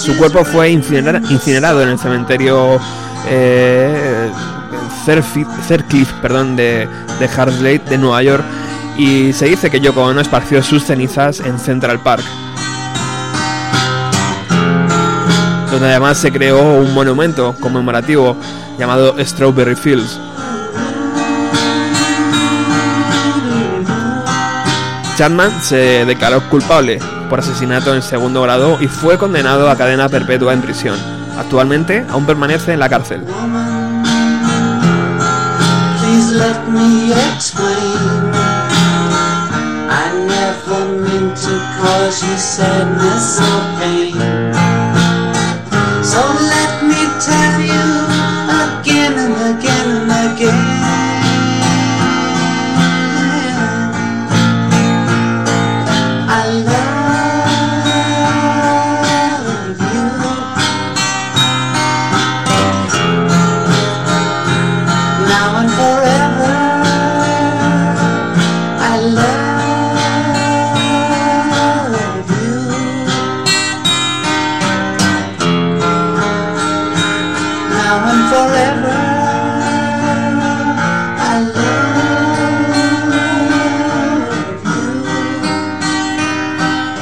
Su cuerpo fue incinera- incinerado en el cementerio eh, perdón, de, de de Nueva York y se dice que Yoko esparció sus cenizas en Central Park. Donde además se creó un monumento conmemorativo llamado Strawberry Fields. Chapman se declaró culpable por asesinato en segundo grado y fue condenado a cadena perpetua en prisión. Actualmente aún permanece en la cárcel.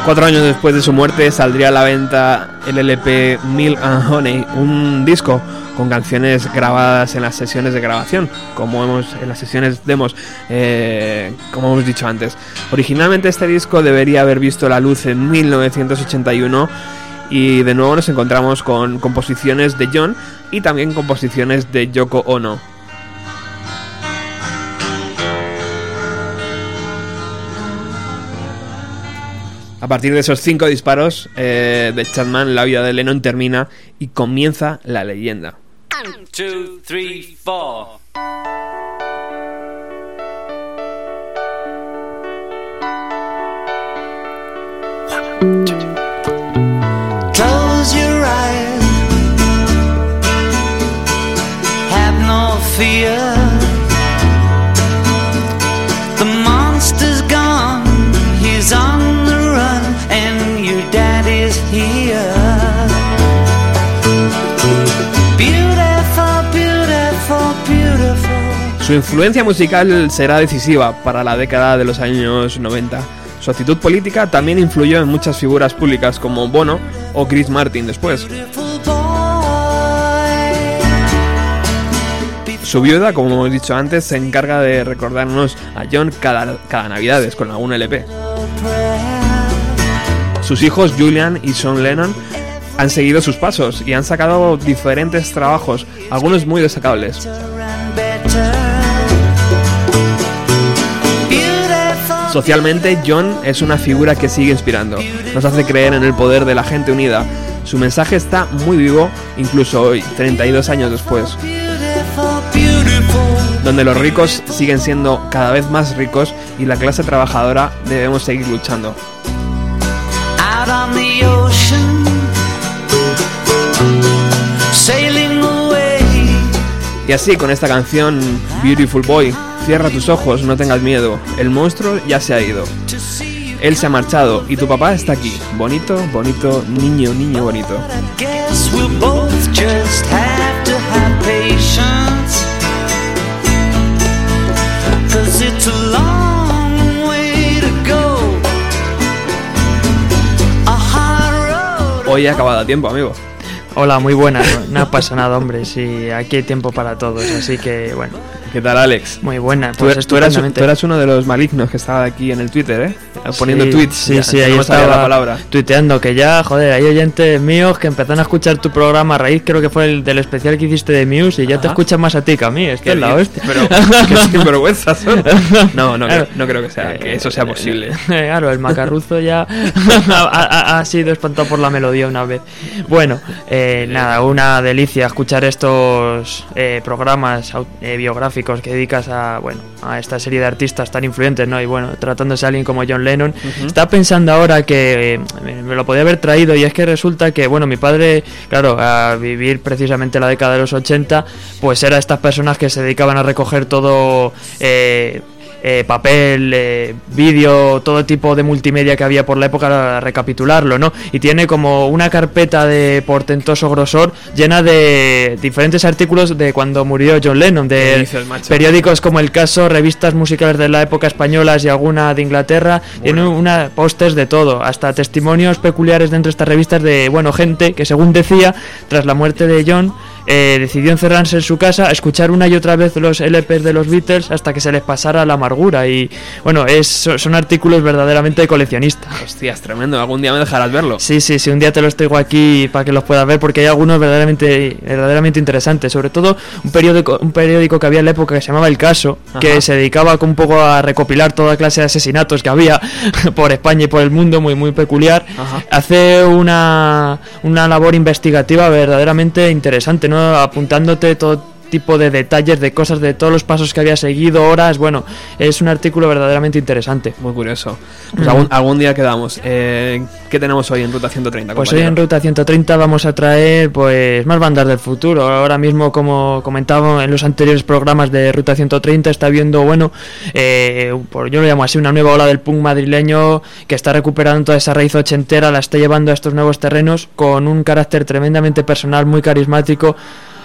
Cuatro años después de su muerte saldría a la venta el LP Milk and Honey, un disco con canciones grabadas en las sesiones de grabación, como hemos en las sesiones demos, eh, como hemos dicho antes. Originalmente este disco debería haber visto la luz en 1981 y de nuevo nos encontramos con composiciones de John y también composiciones de Yoko Ono. A partir de esos cinco disparos eh, de Chapman, la vida de Lennon termina y comienza la leyenda. Two, three, four. Close your eyes. Have no fear. Su influencia musical será decisiva para la década de los años 90. Su actitud política también influyó en muchas figuras públicas como Bono o Chris Martin después. Su viuda, como hemos dicho antes, se encarga de recordarnos a John cada, cada Navidades con algún LP. Sus hijos Julian y Sean Lennon han seguido sus pasos y han sacado diferentes trabajos, algunos muy destacables. Socialmente, John es una figura que sigue inspirando. Nos hace creer en el poder de la gente unida. Su mensaje está muy vivo, incluso hoy, 32 años después, donde los ricos siguen siendo cada vez más ricos y la clase trabajadora debemos seguir luchando. Y así, con esta canción, Beautiful Boy, cierra tus ojos, no tengas miedo, el monstruo ya se ha ido. Él se ha marchado y tu papá está aquí. Bonito, bonito, niño, niño bonito. I guess we'll both just have to have patience. Cause it's a long way to go. A hard road. Hoy ha acabado a tiempo, amigo. Hola, muy buenas. No, no pasa nada, hombre. Sí, aquí hay tiempo para todos. Así que, bueno, ¿Qué tal, Alex? muy buena. Tú, Pues tú eras, tú eras uno de los malignos que estaba aquí en el Twitter, ¿eh? Poniendo Sí, tweets. Sí, ya, sí, que ahí no estaba la palabra. tuiteando que ya, joder, hay oyentes míos que empezaron a escuchar tu programa a raíz, creo que fue el del especial que hiciste de Muse y ya te Ajá. escuchan más a ti que a mí. Es que es la hostia. Pero qué sinvergüenza son. No, no, Claro. creo, no creo que sea, *laughs* que eso sea posible. Claro, el macarruzo ya *laughs* ha, ha- ha sido espantado por la melodía una vez. Bueno, eh, nada, una delicia escuchar estos eh, programas eh, biográficos que dedicas a, bueno, a esta serie de artistas tan influyentes, ¿no? Y bueno, tratándose de alguien como John Lennon. Estaba pensando ahora que eh, me- me lo podía haber traído y es que resulta que, bueno, mi padre, claro, a vivir precisamente la década de los 80, pues era estas personas que se dedicaban a recoger todo... eh, eh, papel, eh, vídeo, todo tipo de multimedia que había por la época, para recapitularlo, ¿no? Y tiene como una carpeta de portentoso grosor llena de diferentes artículos de cuando murió John Lennon, ¿Qué de periódicos como El Caso, revistas musicales de la época españolas y alguna de Inglaterra, tiene una pósters de todo, hasta testimonios peculiares dentro de estas revistas de, bueno, gente que según decía, tras la muerte de John, eh, decidió encerrarse en su casa a escuchar una y otra vez los LPs de los Beatles hasta que se les pasara la amargura. Y bueno, es, son artículos verdaderamente de coleccionista. Hostias, tremendo. Algún día me dejarás verlo. Sí, sí, sí, un día te los traigo aquí para que los puedas ver porque hay algunos verdaderamente, verdaderamente interesantes. Sobre todo un periódico, un periódico que había en la época que se llamaba El Caso, que se dedicaba un poco a recopilar toda clase de asesinatos que había *laughs* por España y por el mundo, muy, muy peculiar. Ajá. Hace una, una labor investigativa verdaderamente interesante, ¿no? Apuntándote todo tipo de detalles, de cosas, de todos los pasos que había seguido, horas. Bueno, es un artículo verdaderamente interesante. Muy curioso. Pues algún, algún día quedamos. Eh, ¿Qué tenemos hoy en Ruta 130? Pues hoy en? Ruta 130 vamos a traer pues más bandas del futuro. Ahora mismo, como comentaba en los anteriores programas de Ruta 130, está viendo, bueno, eh, por, yo lo llamo así, una nueva ola del punk madrileño que está recuperando toda esa raíz ochentera, la está llevando a estos nuevos terrenos con un carácter tremendamente personal, muy carismático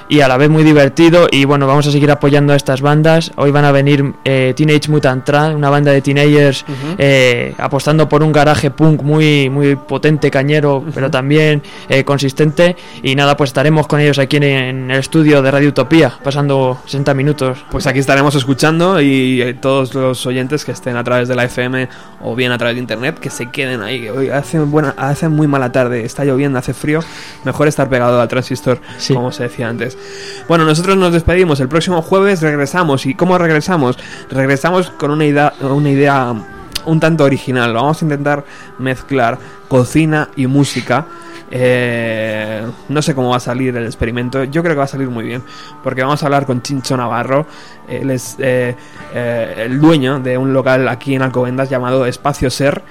y a la vez muy divertido y bueno vamos a seguir apoyando a estas bandas hoy van a venir eh, Teenage Mutant Trans una banda de teenagers eh, apostando por un garaje punk muy muy potente cañero pero también eh, consistente y nada pues estaremos con ellos aquí en, en el estudio de Radio Utopía pasando 60 minutos Pues aquí estaremos escuchando y eh, todos los oyentes que estén a través de la FM o bien a través de internet que se queden ahí. Hoy hace, buena, hace muy mala tarde, está lloviendo, hace frío. Mejor estar pegado al transistor, Sí. como se decía antes. Bueno, nosotros nos despedimos. El próximo jueves regresamos. ¿Y cómo regresamos? Regresamos con una idea, una idea un tanto original. Vamos a intentar mezclar cocina y música. Eh, no sé cómo va a salir el experimento. Yo creo que va a salir muy bien. Porque vamos a hablar con Chincho Navarro. Él es eh, eh, el dueño de un local aquí en Alcobendas llamado Espacio Ser.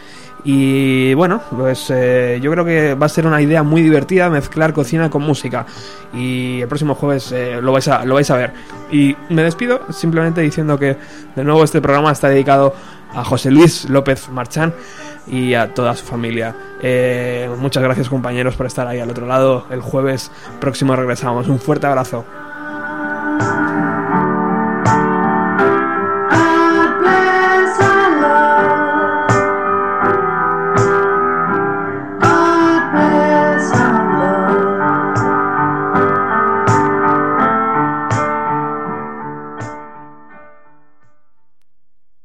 Y bueno, pues eh, yo creo que va a ser una idea muy divertida mezclar cocina con música. Y el próximo jueves eh, lo, vais a, lo vais a ver. Y me despido simplemente diciendo que de nuevo este programa está dedicado a José Luis López Marchán y a toda su familia. Eh, muchas gracias compañeros por estar ahí al otro lado. El jueves próximo regresamos. Un fuerte abrazo.